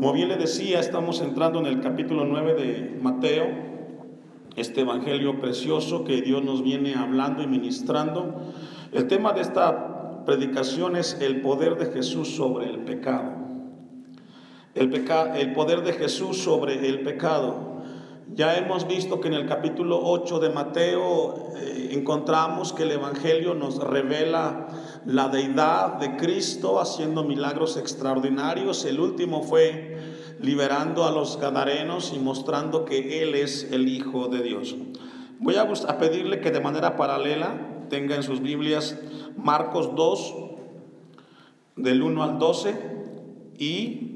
Como bien le decía, estamos entrando en el capítulo 9 de Mateo, este evangelio precioso que Dios nos viene hablando y ministrando. El tema de esta predicación es el poder de Jesús sobre el pecado. El, el poder de Jesús sobre el pecado. Ya hemos visto que en el capítulo 8 de Mateo eh, encontramos que el Evangelio nos revela la deidad de Cristo haciendo milagros extraordinarios. El último fue liberando a los gadarenos y mostrando que Él es el Hijo de Dios. Voy a, a pedirle que de manera paralela tenga en sus Biblias Marcos 2, del 1 al 12 y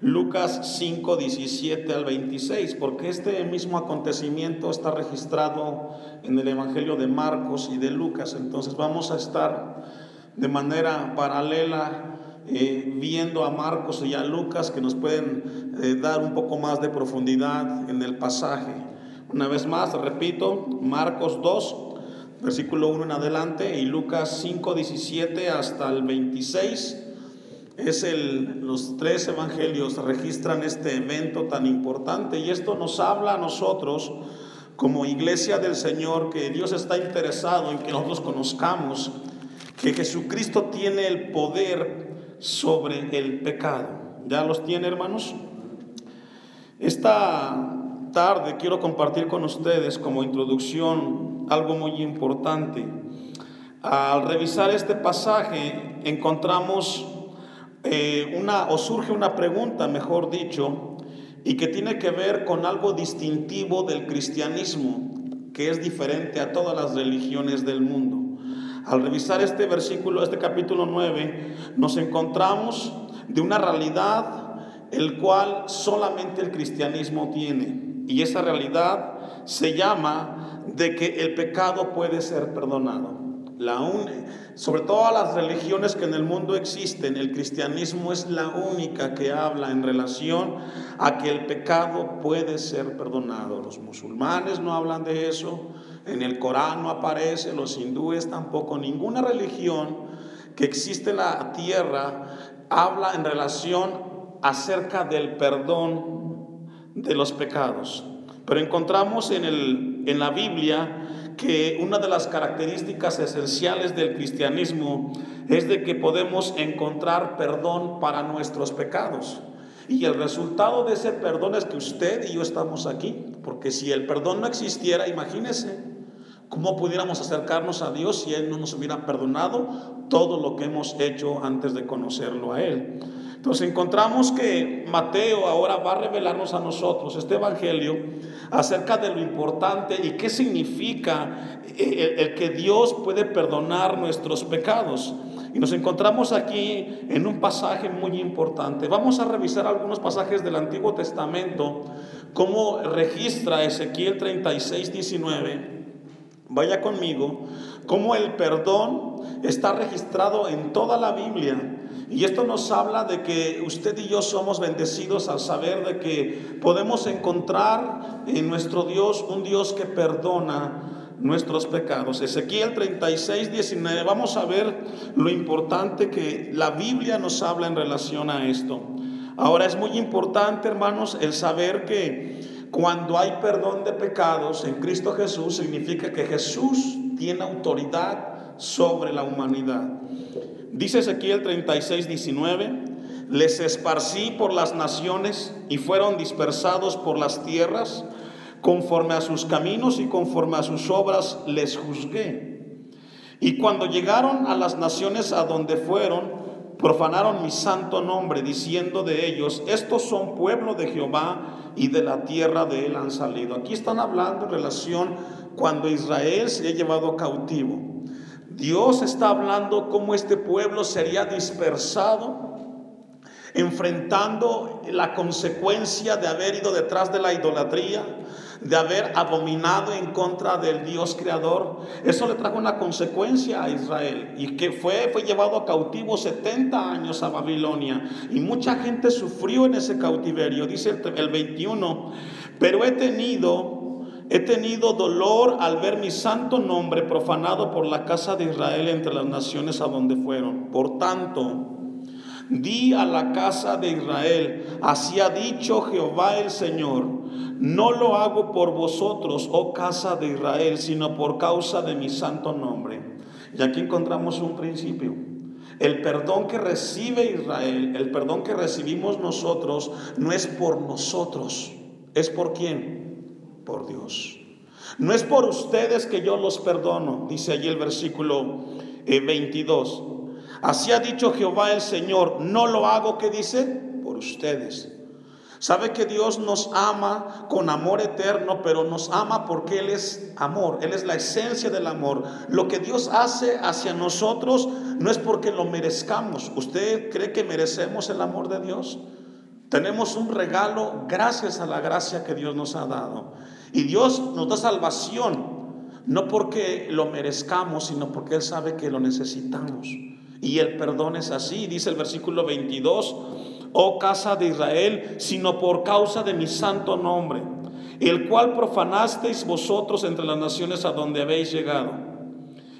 Lucas 5, 17 al 26, porque este mismo acontecimiento está registrado en el Evangelio de Marcos y de Lucas. Entonces vamos a estar de manera paralela eh, viendo a Marcos y a Lucas que nos pueden eh, dar un poco más de profundidad en el pasaje. Una vez más, repito, Marcos 2, versículo 1 en adelante y Lucas 5, 17 hasta el 26 es el, los tres evangelios registran este evento tan importante y esto nos habla a nosotros como iglesia del Señor que Dios está interesado en que nosotros conozcamos que Jesucristo tiene el poder sobre el pecado. ¿Ya los tiene, hermanos? Esta tarde quiero compartir con ustedes como introducción algo muy importante. Al revisar este pasaje encontramos eh, una, o surge una pregunta, mejor dicho, y que tiene que ver con algo distintivo del cristianismo, que es diferente a todas las religiones del mundo. Al revisar este versículo, este capítulo 9, nos encontramos de una realidad el cual solamente el cristianismo tiene. Y esa realidad se llama de que el pecado puede ser perdonado. La sobre todas las religiones que en el mundo existen, el cristianismo es la única que habla en relación a que el pecado puede ser perdonado. Los musulmanes no hablan de eso, en el Corán no aparece, los hindúes tampoco, ninguna religión que existe en la tierra habla en relación acerca del perdón de los pecados. Pero encontramos en, el, en la Biblia que una de las características esenciales del cristianismo es de que podemos encontrar perdón para nuestros pecados. Y el resultado de ese perdón es que usted y yo estamos aquí. Porque si el perdón no existiera, imagínese cómo pudiéramos acercarnos a Dios si Él no nos hubiera perdonado todo lo que hemos hecho antes de conocerlo a Él. Entonces encontramos que Mateo ahora va a revelarnos a nosotros este Evangelio acerca de lo importante y qué significa eh, el, que Dios puede perdonar nuestros pecados. Y nos encontramos aquí en un pasaje muy importante. Vamos a revisar algunos pasajes del Antiguo Testamento, cómo registra Ezequiel 36, 19. Vaya conmigo, cómo el perdón está registrado en toda la Biblia. Y esto nos habla de que usted y yo somos bendecidos al saber de que podemos encontrar en nuestro Dios un Dios que perdona nuestros pecados. Ezequiel 36, 19, vamos a ver lo importante que la Biblia nos habla en relación a esto. Ahora es muy importante, hermanos, el saber que cuando hay perdón de pecados en Cristo Jesús, significa que Jesús tiene autoridad sobre la humanidad. Dice Ezequiel 36, 19, les esparcí por las naciones y fueron dispersados por las tierras, conforme a sus caminos y conforme a sus obras les juzgué. Y cuando llegaron a las naciones a donde fueron, profanaron mi santo nombre, diciendo de ellos, estos son pueblo de Jehová y de la tierra de él han salido. Aquí están hablando en relación cuando Israel se ha llevado cautivo. Dios está hablando cómo este pueblo sería dispersado, enfrentando la consecuencia de haber ido detrás de la idolatría, de haber abominado en contra del Dios creador. Eso le trajo una consecuencia a Israel y que fue, llevado a cautivo 70 años a Babilonia y mucha gente sufrió en ese cautiverio, dice el, el 21, pero he tenido He tenido dolor al ver mi santo nombre profanado por la casa de Israel entre las naciones a donde fueron. Por tanto, Di a la casa de Israel, así ha dicho Jehová el Señor, no lo hago por vosotros, oh casa de Israel, sino por causa de mi santo nombre. Y aquí encontramos un principio. El perdón que recibe Israel, el perdón que recibimos nosotros, no es por nosotros, es por quién? Por Dios. No es por ustedes que yo los perdono, dice allí el versículo 22. Así ha dicho Jehová el Señor, no lo hago, que dice? Por ustedes. Sabe que Dios nos ama con amor eterno, pero nos ama porque Él es amor, Él es la esencia del amor. Lo que Dios hace hacia nosotros no es porque lo merezcamos. ¿Usted cree que merecemos el amor de Dios? Tenemos un regalo gracias a la gracia que Dios nos ha dado. Y Dios nos da salvación, no porque lo merezcamos, sino porque Él sabe que lo necesitamos. Y el perdón es así, dice el versículo 22 oh casa de Israel, sino por causa de mi santo nombre, el cual profanasteis vosotros entre las naciones a donde habéis llegado.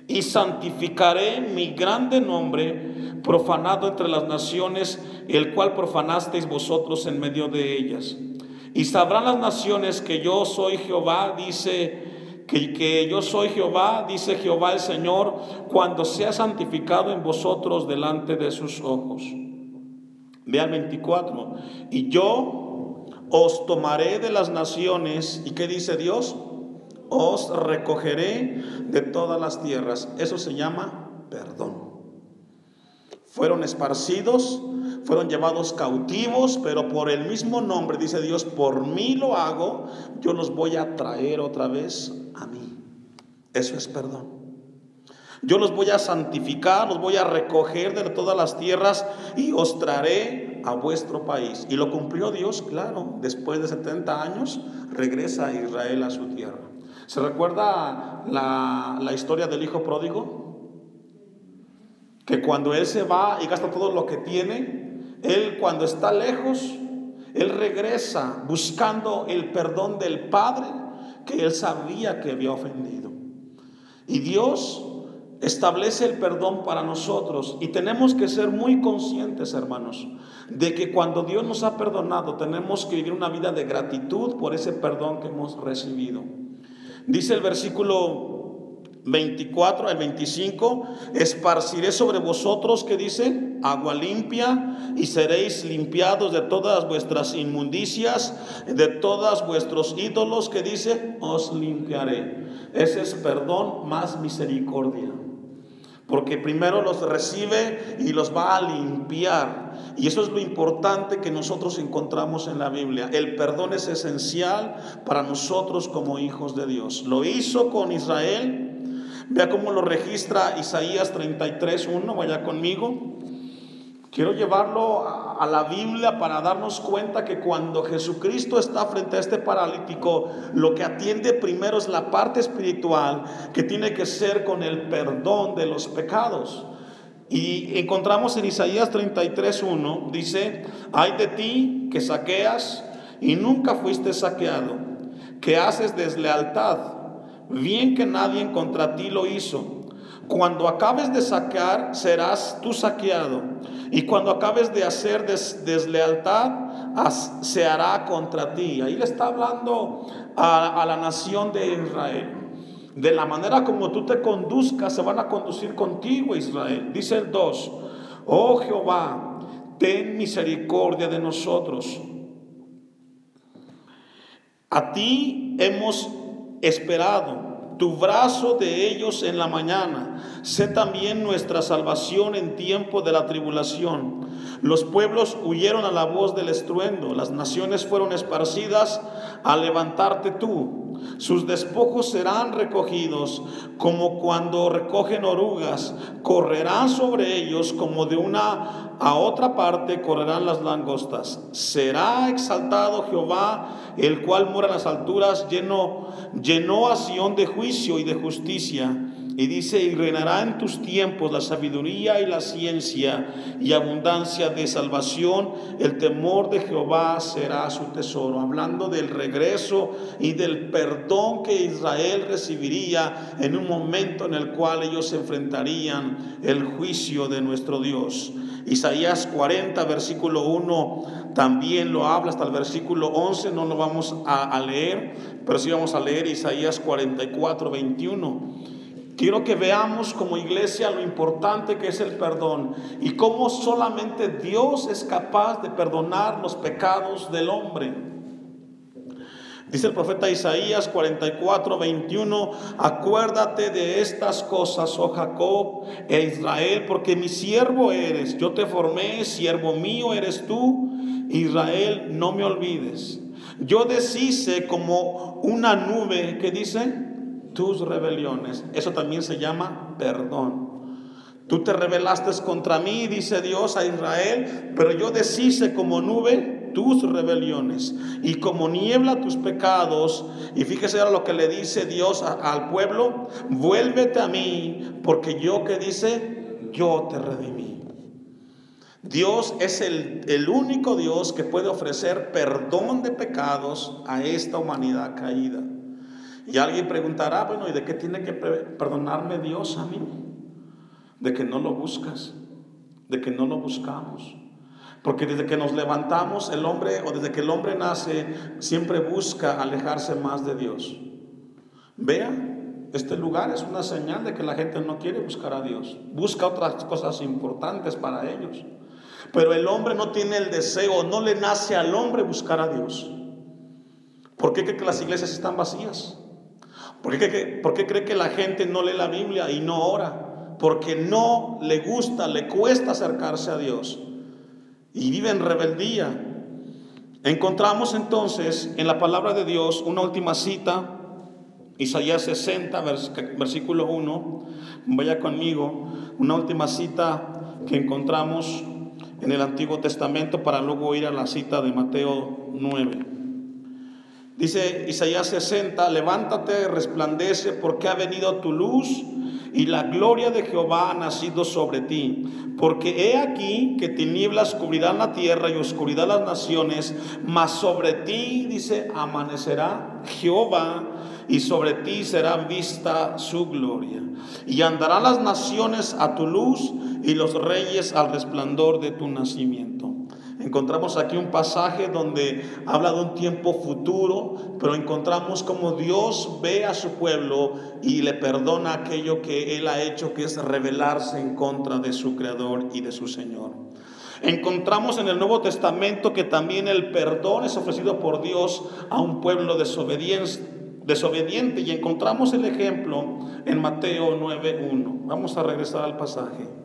Y santificaré mi grande nombre, profanado entre las naciones, el cual profanasteis vosotros en medio de ellas. Y sabrán las naciones que yo soy Jehová, dice que, que, yo soy Jehová, dice Jehová el Señor, cuando sea santificado en vosotros delante de sus ojos. Vean 24. Y yo os tomaré de las naciones. ¿Y qué dice Dios? Os recogeré de todas las tierras. Eso se llama perdón. Fueron esparcidos, fueron llevados cautivos, pero por el mismo nombre, dice Dios, por mí lo hago, yo los voy a traer otra vez a mí. Eso es perdón. Yo los voy a santificar, los voy a recoger de todas las tierras y os traeré a vuestro país. Y lo cumplió Dios, claro. Después de 70 años regresa Israel a su tierra. ¿Se recuerda la, la historia del hijo pródigo? Que cuando él se va y gasta todo lo que tiene, él cuando está lejos, él regresa buscando el perdón del Padre que él sabía que había ofendido. Y Dios establece el perdón para nosotros y tenemos que ser muy conscientes, hermanos, de que cuando Dios nos ha perdonado tenemos que vivir una vida de gratitud por ese perdón que hemos recibido. Dice el versículo 24 al 25, esparciré sobre vosotros, que dice, agua limpia, y seréis limpiados de todas vuestras inmundicias, de todos vuestros ídolos, que dice, os limpiaré. Ese es perdón más misericordia. Porque primero los recibe y los va a limpiar. Y eso es lo importante que nosotros encontramos en la Biblia. El perdón es esencial para nosotros como hijos de Dios. Lo hizo con Israel. Vea cómo lo registra Isaías 33.1. Vaya conmigo. Quiero llevarlo a la Biblia para darnos cuenta que cuando Jesucristo está frente a este paralítico, lo que atiende primero es la parte espiritual que tiene que ser con el perdón de los pecados. Y encontramos en Isaías 33.1, dice, hay de ti que saqueas y nunca fuiste saqueado, que haces deslealtad, bien que nadie contra ti lo hizo cuando acabes de saquear, serás tú saqueado. Y cuando acabes de hacer deslealtad, se hará contra ti. Ahí le está hablando a, a la nación de Israel. De la manera como tú te conduzcas, se van a conducir contigo, Israel. Dice el 2, oh Jehová, ten misericordia de nosotros. A ti hemos esperado tu brazo de ellos en la mañana. Sé también nuestra salvación en tiempo de la tribulación. Los pueblos huyeron a la voz del estruendo, las naciones fueron esparcidas a levantarte tú. Sus despojos serán recogidos como cuando recogen orugas, correrán sobre ellos como de una a otra parte correrán las langostas. Será exaltado Jehová, el cual mora en las alturas, lleno, llenó a Sión de juicio y de justicia. Y dice, y reinará en tus tiempos la sabiduría y la ciencia y abundancia de salvación. El temor de Jehová será su tesoro. Hablando del regreso y del perdón que Israel recibiría en un momento en el cual ellos enfrentarían el juicio de nuestro Dios. Isaías 40, versículo 1, también lo habla hasta el versículo 11, no lo vamos a, a leer, pero sí vamos a leer Isaías 44, 21. Quiero que veamos como iglesia lo importante que es el perdón y cómo solamente Dios es capaz de perdonar los pecados del hombre. Dice el profeta Isaías 44, 21, acuérdate de estas cosas, oh Jacob e Israel, porque mi siervo eres, yo te formé, siervo mío eres tú, Israel, no me olvides. Yo deshice como una nube que dice, tus rebeliones. Eso también se llama perdón. Tú te rebelaste contra mí, dice Dios a Israel, pero yo deshice como nube tus rebeliones y como niebla tus pecados. Y fíjese ahora lo que le dice Dios al pueblo, vuélvete a mí, porque yo que dice, yo te redimí. Dios es el, el único Dios que puede ofrecer perdón de pecados a esta humanidad caída. Y alguien preguntará, bueno, ¿y de qué tiene que perdonarme Dios a mí? De que no lo buscas, de que no lo buscamos. Porque desde que nos levantamos, el hombre, o desde que el hombre nace, siempre busca alejarse más de Dios. Vea, este lugar es una señal de que la gente no quiere buscar a Dios. Busca otras cosas importantes para ellos. Pero el hombre no tiene el deseo, no le nace al hombre buscar a Dios. ¿Por qué que las iglesias están vacías? ¿Por qué, cree que la gente no lee la Biblia y no ora? Porque no le gusta, le cuesta acercarse a Dios. Y vive en rebeldía. Encontramos entonces en la palabra de Dios una última cita, Isaías 60, versículo 1. Vaya conmigo, una última cita que encontramos en el Antiguo Testamento para luego ir a la cita de Mateo 9. Dice Isaías 60, levántate, resplandece, porque ha venido tu luz y la gloria de Jehová ha nacido sobre ti. Porque he aquí que tinieblas cubrirán la tierra y oscuridad las naciones, mas sobre ti, dice, amanecerá Jehová y sobre ti será vista su gloria. Y andarán las naciones a tu luz y los reyes al resplandor de tu nacimiento. Encontramos aquí un pasaje donde habla de un tiempo futuro, pero encontramos como Dios ve a su pueblo y le perdona aquello que él ha hecho, que es rebelarse en contra de su Creador y de su Señor. Encontramos en el Nuevo Testamento que también el perdón es ofrecido por Dios a un pueblo desobediente y encontramos el ejemplo en Mateo 9.1. Vamos a regresar al pasaje.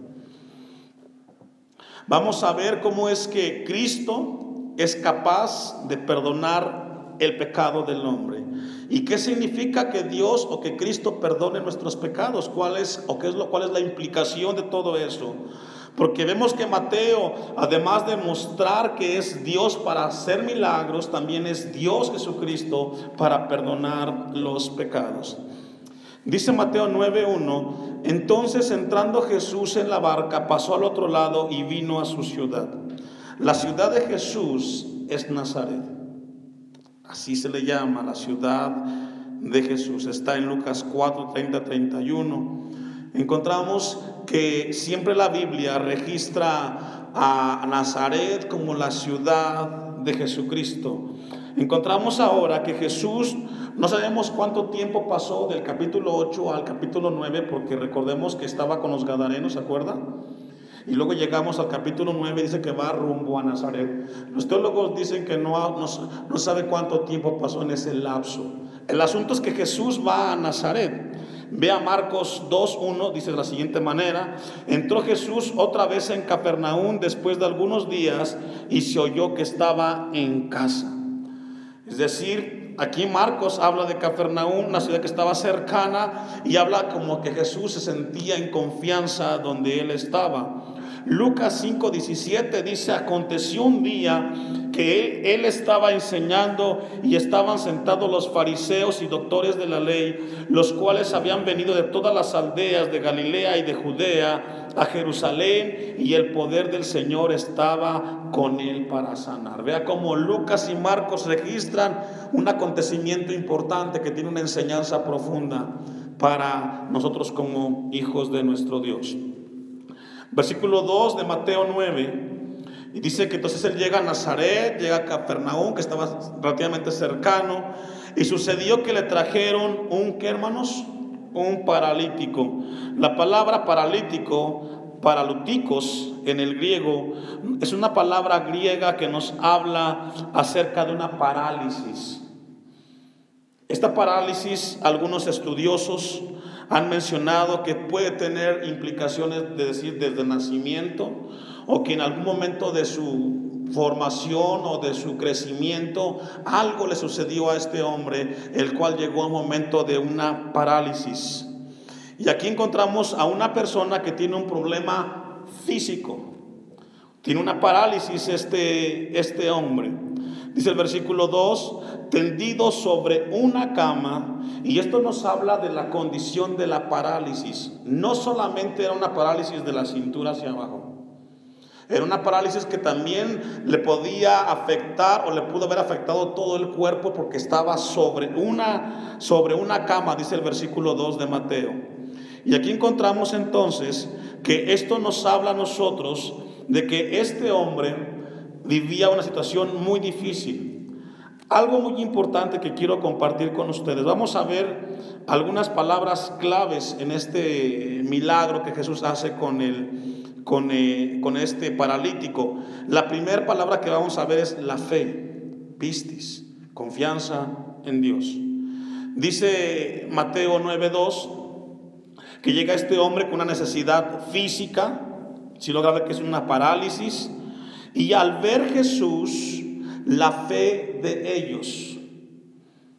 Vamos a ver cómo es que Cristo es capaz de perdonar el pecado del hombre. ¿Y qué significa que Dios o que Cristo perdone nuestros pecados? ¿Cuál es o qué es lo cuál es la implicación de todo eso? Porque vemos que Mateo, además de mostrar que es Dios para hacer milagros, también es Dios Jesucristo para perdonar los pecados. Dice Mateo 9:1, entonces entrando Jesús en la barca, pasó al otro lado y vino a su ciudad. La ciudad de Jesús es Nazaret. Así se le llama la ciudad de Jesús. Está en Lucas 4, 30, 31. Encontramos que siempre la Biblia registra a Nazaret como la ciudad de Jesucristo. Encontramos ahora que Jesús no sabemos cuánto tiempo pasó del capítulo 8 al capítulo 9, porque recordemos que estaba con los Gadarenos, ¿se? Y luego llegamos al capítulo 9, dice que va rumbo a Nazaret. Los teólogos dicen que no, no, sabe cuánto tiempo pasó en ese lapso. El asunto es que Jesús va a Nazaret. Ve a Marcos 2.1, dice de la siguiente manera, entró Jesús otra vez en Capernaum después de algunos días y se oyó que estaba en casa. Es decir, Aquí Marcos habla de Capernaum, una ciudad que estaba cercana, y habla como que Jesús se sentía en confianza donde él estaba. Lucas 5:17 dice, aconteció un día que él, estaba enseñando y estaban sentados los fariseos y doctores de la ley, los cuales habían venido de todas las aldeas de Galilea y de Judea a Jerusalén y el poder del Señor estaba con él para sanar. Vea cómo Lucas y Marcos registran un acontecimiento importante que tiene una enseñanza profunda para nosotros como hijos de nuestro Dios. Versículo 2 de Mateo 9. Y dice que entonces él llega a Nazaret, llega a Capernaum, que estaba relativamente cercano, y sucedió que le trajeron un, ¿qué? Un paralítico. La palabra paralítico, paraluticos en el griego, es una palabra griega que nos habla acerca de una parálisis. Esta parálisis, algunos estudiosos han mencionado que puede tener implicaciones de decir desde nacimiento o que en algún momento de su formación o de su crecimiento algo le sucedió a este hombre, el cual llegó a un momento de una parálisis. Y aquí encontramos a una persona que tiene un problema físico. Tiene una parálisis este, este hombre. Dice el versículo 2, tendido sobre una cama, y esto nos habla de la condición de la parálisis. No solamente era una parálisis de la cintura hacia abajo, era una parálisis que también le podía afectar o le pudo haber afectado todo el cuerpo porque estaba sobre una, sobre una cama, dice el versículo 2 de Mateo. Y aquí encontramos entonces que esto nos habla a nosotros de que este hombre vivía una situación muy difícil. Algo muy importante que quiero compartir con ustedes. Vamos a ver algunas palabras claves en este milagro que Jesús hace con, el, con, eh, con este paralítico. La primera palabra que vamos a ver es la fe, pistis, confianza en Dios. Dice Mateo 9:2 que llega este hombre con una necesidad física, si logra ver que es una parálisis, y al ver Jesús, la fe de ellos.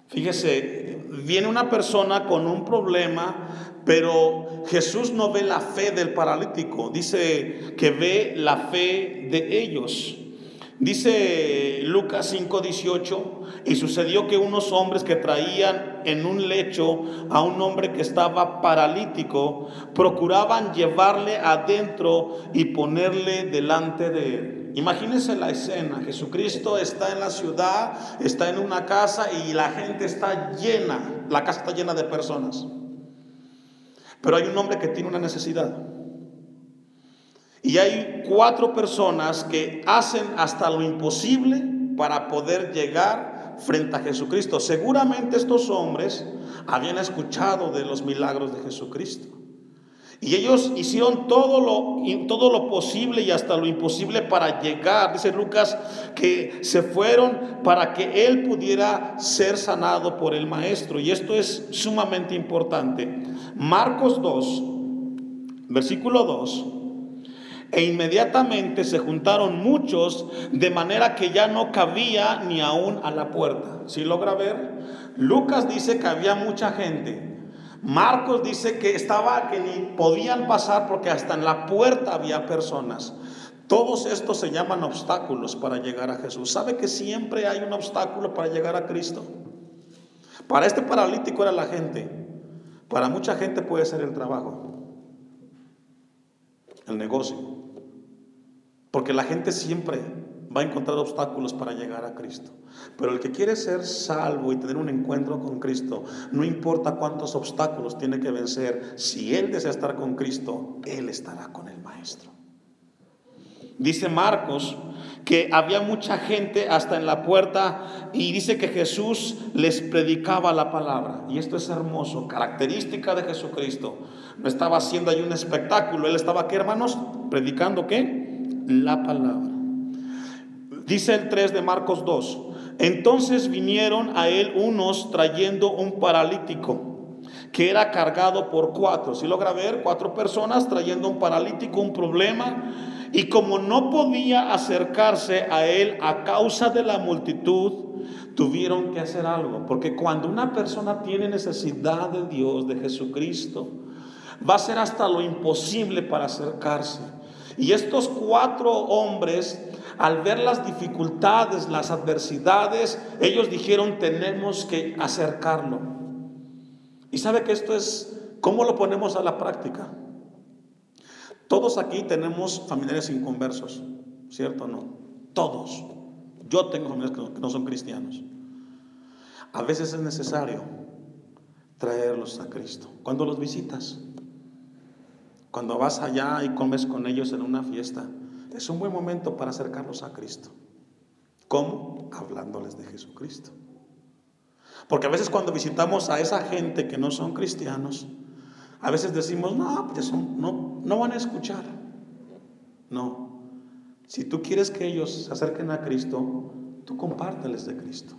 Fíjese, viene una persona con un problema, pero Jesús no ve la fe del paralítico, dice que ve la fe de ellos. Dice Lucas 5:18, y sucedió que unos hombres que traían en un lecho a un hombre que estaba paralítico, procuraban llevarle adentro y ponerle delante de él. Imagínense la escena, Jesucristo está en la ciudad, está en una casa y la gente está llena, la casa está llena de personas. Pero hay un hombre que tiene una necesidad. Y hay cuatro personas que hacen hasta lo imposible para poder llegar frente a Jesucristo. Seguramente estos hombres habían escuchado de los milagros de Jesucristo. Y ellos hicieron todo lo, todo lo posible y hasta lo imposible para llegar. Dice Lucas que se fueron para que él pudiera ser sanado por el maestro. Y esto es sumamente importante. Marcos 2, versículo 2 e inmediatamente se juntaron muchos, de manera que ya no cabía ni aún a la puerta. Si logra ver? Lucas dice que había mucha gente. Marcos dice que estaba, que ni podían pasar porque hasta en la puerta había personas. Todos estos se llaman obstáculos para llegar a Jesús. ¿Sabe que siempre hay un obstáculo para llegar a Cristo? Para este paralítico era la gente. Para mucha gente puede ser el trabajo, el negocio, porque la gente siempre va a encontrar obstáculos para llegar a Cristo. Pero el que quiere ser salvo y tener un encuentro con Cristo, no importa cuántos obstáculos tiene que vencer, si él desea estar con Cristo, él estará con el Maestro. Dice Marcos que había mucha gente hasta en la puerta y dice que Jesús les predicaba la palabra. Y esto es hermoso, característica de Jesucristo. No estaba haciendo ahí un espectáculo, él estaba aquí, hermanos, predicando qué? la palabra. Dice el 3 de Marcos 2. Entonces vinieron a él unos trayendo un paralítico que era cargado por cuatro. Si logra ver, cuatro personas trayendo un paralítico, un problema. Y como no podía acercarse a él a causa de la multitud, tuvieron que hacer algo. Porque cuando una persona tiene necesidad de Dios, de Jesucristo, va a ser hasta lo imposible para acercarse. Y estos cuatro hombres, al ver las dificultades, las adversidades, ellos dijeron, tenemos que acercarlo. Y sabe que esto es, ¿cómo lo ponemos a la práctica? Todos aquí tenemos familiares inconversos, ¿cierto o no? Todos. Yo tengo familiares que no son cristianos. A veces es necesario traerlos a Cristo. Cuando los visitas, cuando vas allá y comes con ellos en una fiesta, es un buen momento para acercarlos a Cristo. ¿Cómo? Hablándoles de Jesucristo. Porque a veces cuando visitamos a esa gente que no son cristianos, a veces decimos, no, pues no, no van a escuchar. No. Si tú quieres que ellos se acerquen a Cristo, tú compárteles de Cristo.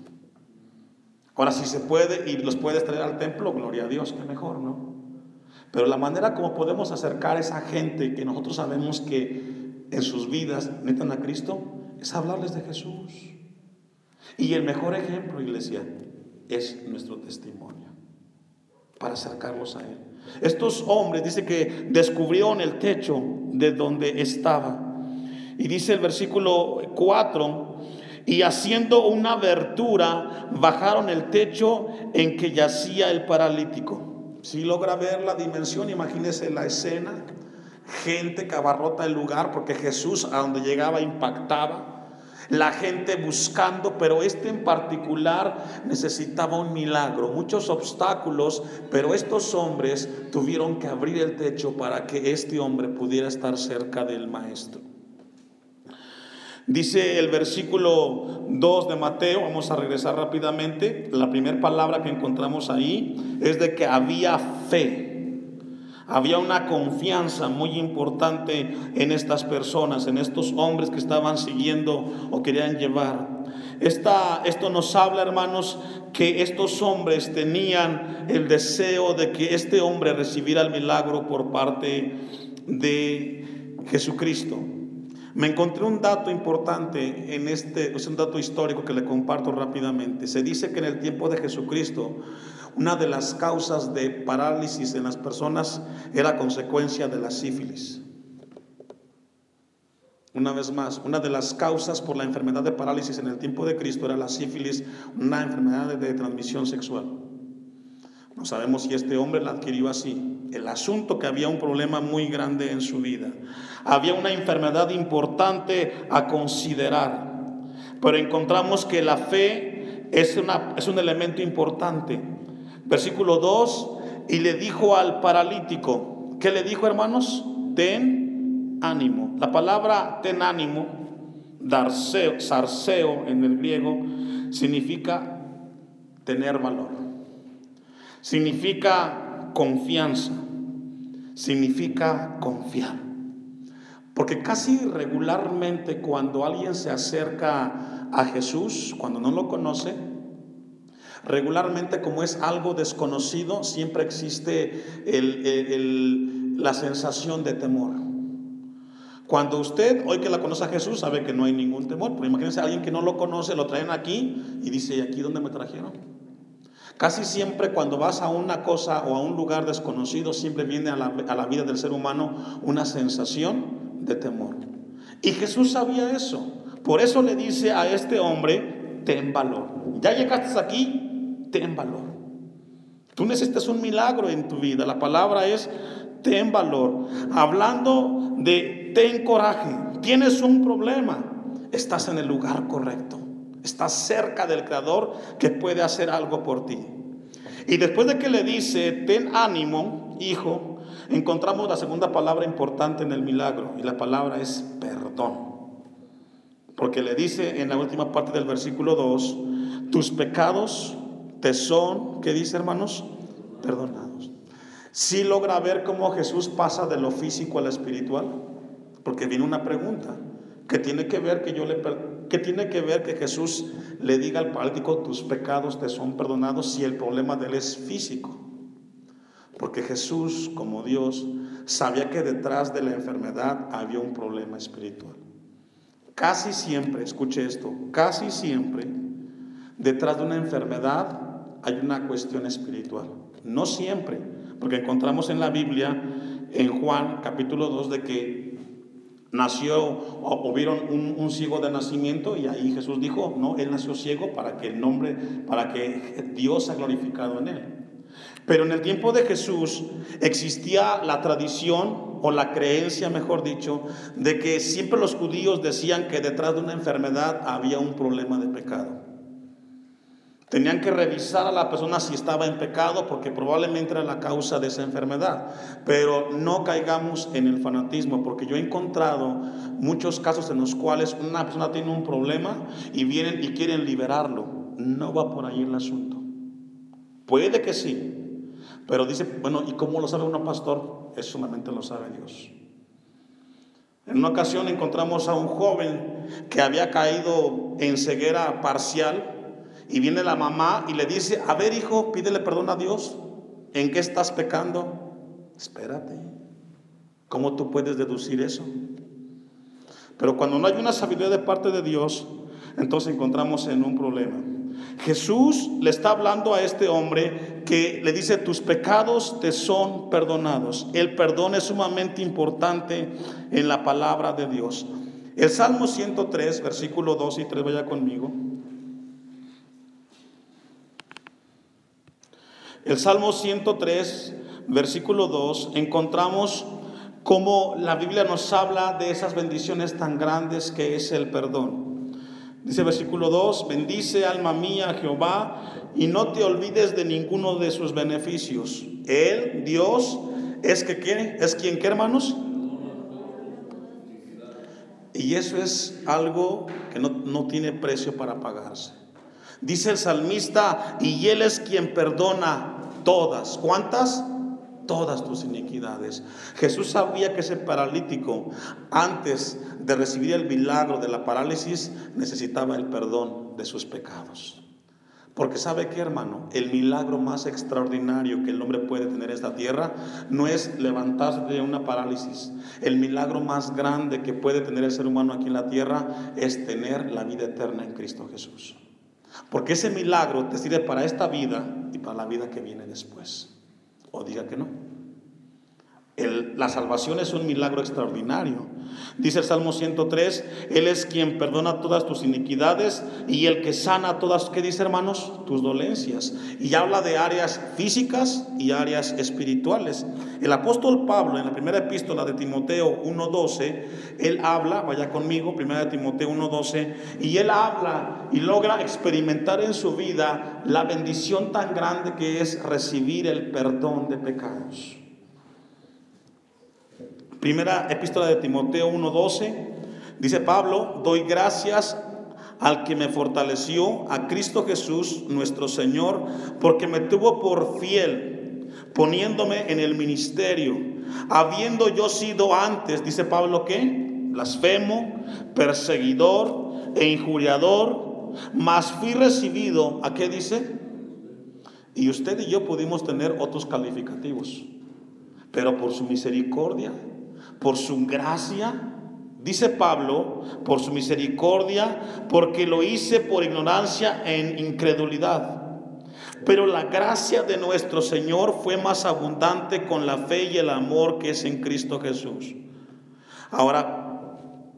Ahora, si se puede y los puedes traer al templo, gloria a Dios, que mejor, ¿no? Pero la manera como podemos acercar a esa gente que nosotros sabemos que en sus vidas necesitan a Cristo es hablarles de Jesús. Y el mejor ejemplo, iglesia, es nuestro testimonio para acercarlos a Él. Estos hombres dice que descubrieron el techo de donde estaba. Y dice el versículo 4, y haciendo una abertura bajaron el techo en que yacía el paralítico. Si logra ver la dimensión, imagínese la escena, gente que abarrota el lugar porque Jesús a donde llegaba impactaba. La gente buscando, pero este en particular necesitaba un milagro, muchos obstáculos, pero estos hombres tuvieron que abrir el techo para que este hombre pudiera estar cerca del maestro. Dice el versículo 2 de Mateo, vamos a regresar rápidamente, la primera palabra que encontramos ahí es de que había fe. Había una confianza muy importante en estas personas, en estos hombres que estaban siguiendo o querían llevar. Esta, esto nos habla, hermanos, que estos hombres tenían el deseo de que este hombre recibiera el milagro por parte de Jesucristo. Me encontré un dato importante en este, es un dato histórico que le comparto rápidamente. Se dice que en el tiempo de Jesucristo, una de las causas de parálisis en las personas era consecuencia de la sífilis. Una vez más, una de las causas por la enfermedad de parálisis en el tiempo de Cristo era la sífilis, una enfermedad de transmisión sexual. No sabemos si este hombre la adquirió así. El asunto que había un problema muy grande en su vida. Había una enfermedad importante a considerar. Pero encontramos que la fe es, una, es un elemento importante. Versículo 2, y le dijo al paralítico, ¿qué le dijo hermanos? Ten ánimo. La palabra ten ánimo, darseo, sarceo en el griego, significa tener valor significa confianza, significa confiar. Porque casi regularmente cuando alguien se acerca a Jesús, cuando no lo conoce, regularmente como es algo desconocido, siempre existe la sensación de temor. Cuando usted, hoy que la conoce a Jesús, sabe que no hay ningún temor. Pero imagínense a alguien que no lo conoce, lo traen aquí y dice, ¿y aquí dónde me trajeron? Casi siempre cuando vas a una cosa o a un lugar desconocido, siempre viene a la, vida del ser humano una sensación de temor. Y Jesús sabía eso. Por eso le dice a este hombre, ten valor. Ya llegaste aquí, ten valor. Tú necesitas un milagro en tu vida. La palabra es, ten valor. Hablando de, ten coraje. Tienes un problema. Estás en el lugar correcto. Estás cerca del Creador que puede hacer algo por ti. Y después de que le dice, ten ánimo, hijo, encontramos la segunda palabra importante en el milagro. Y la palabra es perdón. Porque le dice en la última parte del versículo 2, tus pecados te son, ¿qué dice hermanos? Perdonados. Si logra ver cómo Jesús pasa de lo físico a lo espiritual. Porque viene una pregunta que tiene que ver que yo le que tiene que ver que Jesús le diga al paralítico tus pecados te son perdonados si el problema de él es físico. Porque Jesús, como Dios, sabía que detrás de la enfermedad había un problema espiritual. Casi siempre, escuche esto, casi siempre detrás de una enfermedad hay una cuestión espiritual. No siempre, porque encontramos en la Biblia, en Juan capítulo 2, de que nació o, vieron un, un, ciego de nacimiento y ahí Jesús dijo, no, él nació ciego para que el nombre, para que Dios sea glorificado en él. Pero en el tiempo de Jesús existía la tradición o la creencia, mejor dicho, de que siempre los judíos decían que detrás de una enfermedad había un problema de pecado. Tenían que revisar a la persona si estaba en pecado porque probablemente era la causa de esa enfermedad. Pero no caigamos en el fanatismo porque yo he encontrado muchos casos en los cuales una persona tiene un problema y vienen y quieren liberarlo. No va por ahí el asunto. Puede que sí. Pero dice, bueno, ¿y cómo lo sabe uno pastor? Eso solamente lo sabe Dios. En una ocasión encontramos a un joven que había caído en ceguera parcial y viene la mamá y le dice, a ver hijo, pídele perdón a Dios. ¿En qué estás pecando? Espérate. ¿Cómo tú puedes deducir eso? Pero cuando no hay una sabiduría de parte de Dios, entonces encontramos en un problema. Jesús le está hablando a este hombre que le dice, tus pecados te son perdonados. El perdón es sumamente importante en la palabra de Dios. El Salmo 103, versículo 2 y 3, vaya conmigo. El Salmo 103, versículo 2, encontramos cómo la Biblia nos habla de esas bendiciones tan grandes que es el perdón. Dice versículo 2, bendice alma mía Jehová y no te olvides de ninguno de sus beneficios. Él, Dios, es que quiere, es quien que hermanos. Y eso es algo que no, no tiene precio para pagarse. Dice el salmista, y Él es quien perdona todas. ¿Cuántas? Todas tus iniquidades. Jesús sabía que ese paralítico, antes de recibir el milagro de la parálisis, necesitaba el perdón de sus pecados. Porque sabe que, hermano, el milagro más extraordinario que el hombre puede tener en esta tierra no es levantarse de una parálisis. El milagro más grande que puede tener el ser humano aquí en la tierra es tener la vida eterna en Cristo Jesús. Porque ese milagro te sirve para esta vida y para la vida que viene después. O diga que no la salvación es un milagro extraordinario. Dice el Salmo 103, Él es quien perdona todas tus iniquidades y el que sana todas, ¿qué dice hermanos? Tus dolencias. Y habla de áreas físicas y áreas espirituales. El apóstol Pablo en la primera epístola de Timoteo 1.12, él habla, vaya conmigo, primera de Timoteo 1.12, y él habla y logra experimentar en su vida la bendición tan grande que es recibir el perdón de pecados. Primera epístola de Timoteo 1:12, dice Pablo, doy gracias al que me fortaleció, a Cristo Jesús, nuestro Señor, porque me tuvo por fiel, poniéndome en el ministerio, habiendo yo sido antes, dice Pablo, ¿qué? Blasfemo, perseguidor e injuriador, mas fui recibido, ¿a qué dice? Y usted y yo pudimos tener otros calificativos, pero por su misericordia por su gracia, dice Pablo, por su misericordia, porque lo hice por ignorancia en incredulidad. Pero la gracia de nuestro Señor fue más abundante con la fe y el amor que es en Cristo Jesús. Ahora,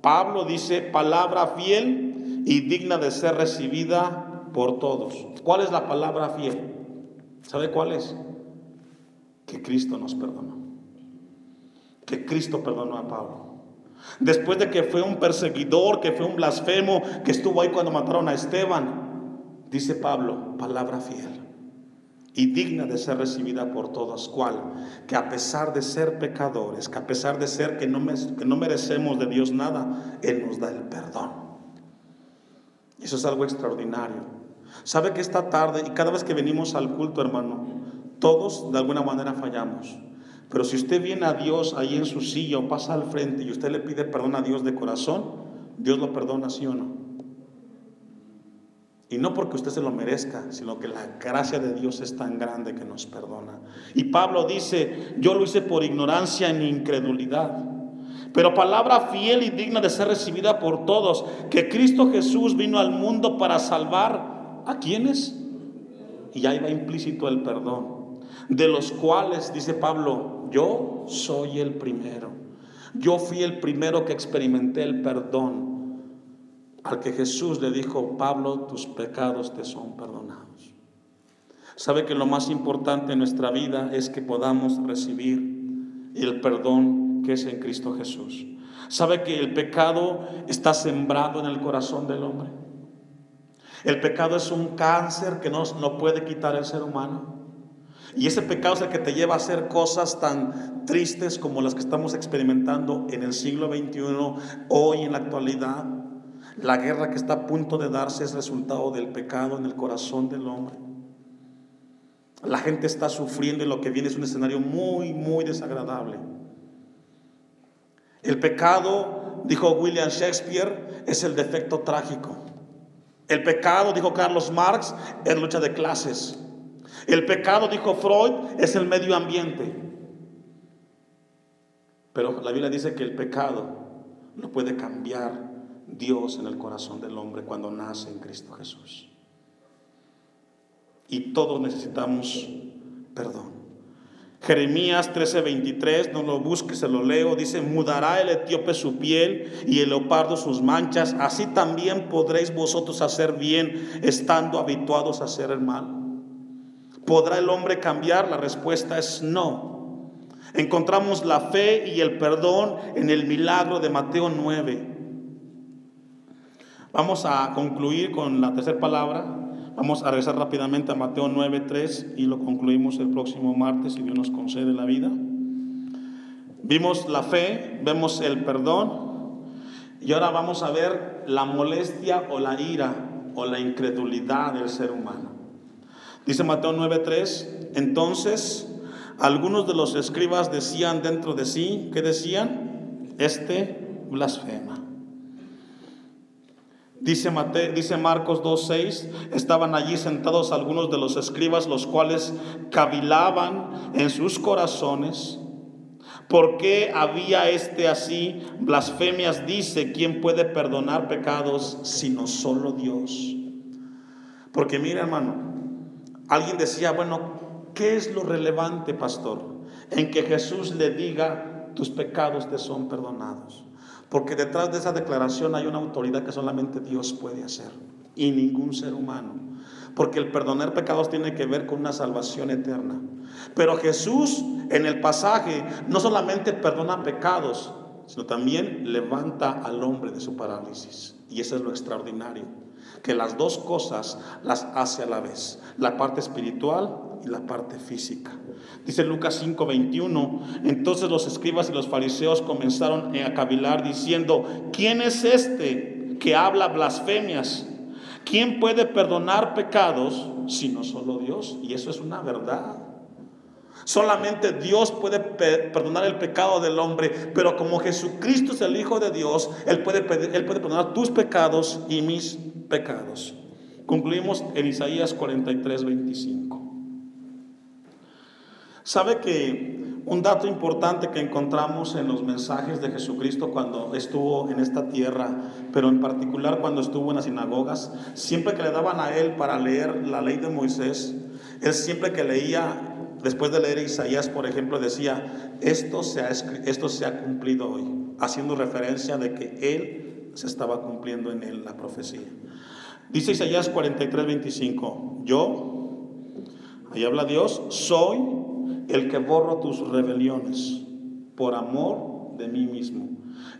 Pablo dice palabra fiel y digna de ser recibida por todos. ¿Cuál es la palabra fiel? ¿Sabe cuál es? Que Cristo nos perdonó que Cristo perdonó a Pablo. Después de que fue un perseguidor, que fue un blasfemo, que estuvo ahí cuando mataron a Esteban, dice Pablo, palabra fiel y digna de ser recibida por todos. ¿Cuál? Que a pesar de ser pecadores, que a pesar de ser que no, que no merecemos de Dios nada, Él nos da el perdón. Eso es algo extraordinario. ¿Sabe que esta tarde y cada vez que venimos al culto, hermano, todos de alguna manera fallamos? Pero si usted viene a Dios ahí en su silla o pasa al frente y usted le pide perdón a Dios de corazón, Dios lo perdona, sí o no. Y no porque usted se lo merezca, sino que la gracia de Dios es tan grande que nos perdona. Y Pablo dice, yo lo hice por ignorancia e incredulidad. Pero palabra fiel y digna de ser recibida por todos, que Cristo Jesús vino al mundo para salvar a quienes. Y ahí va implícito el perdón. De los cuales, dice Pablo, yo soy el primero. Yo fui el primero que experimenté el perdón al que Jesús le dijo, Pablo, tus pecados te son perdonados. Sabe que lo más importante en nuestra vida es que podamos recibir el perdón que es en Cristo Jesús. Sabe que el pecado está sembrado en el corazón del hombre. El pecado es un cáncer que no, no puede quitar el ser humano. Y ese pecado es el que te lleva a hacer cosas tan tristes como las que estamos experimentando en el siglo XXI, hoy en la actualidad. La guerra que está a punto de darse es resultado del pecado en el corazón del hombre. La gente está sufriendo y lo que viene es un escenario muy, muy desagradable. El pecado, dijo William Shakespeare, es el defecto trágico. El pecado, dijo Carlos Marx, es lucha de clases. El pecado, dijo Freud, es el medio ambiente. Pero la Biblia dice que el pecado no puede cambiar Dios en el corazón del hombre cuando nace en Cristo Jesús. Y todos necesitamos perdón. Jeremías 13:23, no lo busque, se lo leo, dice, mudará el etíope su piel y el leopardo sus manchas, así también podréis vosotros hacer bien estando habituados a hacer el mal. ¿Podrá el hombre cambiar? La respuesta es no. Encontramos la fe y el perdón en el milagro de Mateo 9. Vamos a concluir con la tercera palabra. Vamos a regresar rápidamente a Mateo 9:3 y lo concluimos el próximo martes si Dios nos concede la vida. Vimos la fe, vemos el perdón y ahora vamos a ver la molestia o la ira o la incredulidad del ser humano. Dice Mateo 9:3, entonces algunos de los escribas decían dentro de sí, ¿qué decían? Este blasfema. Dice, dice Marcos 2.6, estaban allí sentados algunos de los escribas, los cuales cavilaban en sus corazones. ¿Por qué había este así? Blasfemias dice, ¿quién puede perdonar pecados sino solo Dios? Porque mira hermano, alguien decía, bueno, ¿qué es lo relevante, pastor? En que Jesús le diga, tus pecados te son perdonados. Porque detrás de esa declaración hay una autoridad que solamente Dios puede hacer y ningún ser humano. Porque el perdonar pecados tiene que ver con una salvación eterna. Pero Jesús en el pasaje no solamente perdona pecados, sino también levanta al hombre de su parálisis. Y eso es lo extraordinario, que las dos cosas las hace a la vez, la parte espiritual y la parte física. Dice Lucas 5:21, entonces los escribas y los fariseos comenzaron a cavilar diciendo, ¿quién es este que habla blasfemias? ¿Quién puede perdonar pecados sino solo Dios? Y eso es una verdad. Solamente Dios puede perdonar el pecado del hombre, pero como Jesucristo es el Hijo de Dios, Él puede, perdonar tus pecados y mis pecados. Concluimos en Isaías 43, 25. ¿Sabe que un dato importante que encontramos en los mensajes de Jesucristo cuando estuvo en esta tierra, pero en particular cuando estuvo en las sinagogas, siempre que le daban a él para leer la ley de Moisés, él siempre que leía, después de leer Isaías, por ejemplo, decía, esto se ha, cumplido hoy, haciendo referencia de que él se estaba cumpliendo en él la profecía. Dice Isaías 43, 25, yo, ahí habla Dios, soy el que borro tus rebeliones por amor de mí mismo.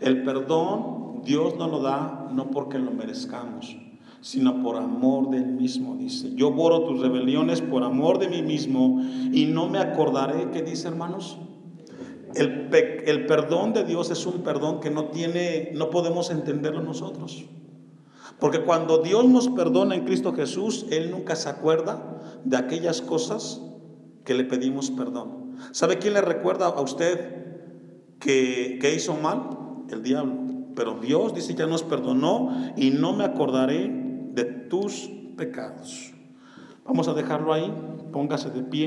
El perdón Dios no lo da no porque lo merezcamos, sino por amor del mismo, dice. Yo borro tus rebeliones por amor de mí mismo y no me acordaré, ¿qué dice hermanos? El, el perdón de Dios es un perdón que no tiene, no podemos entenderlo nosotros. Porque cuando Dios nos perdona en Cristo Jesús, Él nunca se acuerda de aquellas cosas que le pedimos perdón. ¿Sabe quién le recuerda a usted que, que hizo mal? El diablo. Pero Dios dice, ya nos perdonó y no me acordaré tus pecados. Vamos a dejarlo ahí, póngase de pie.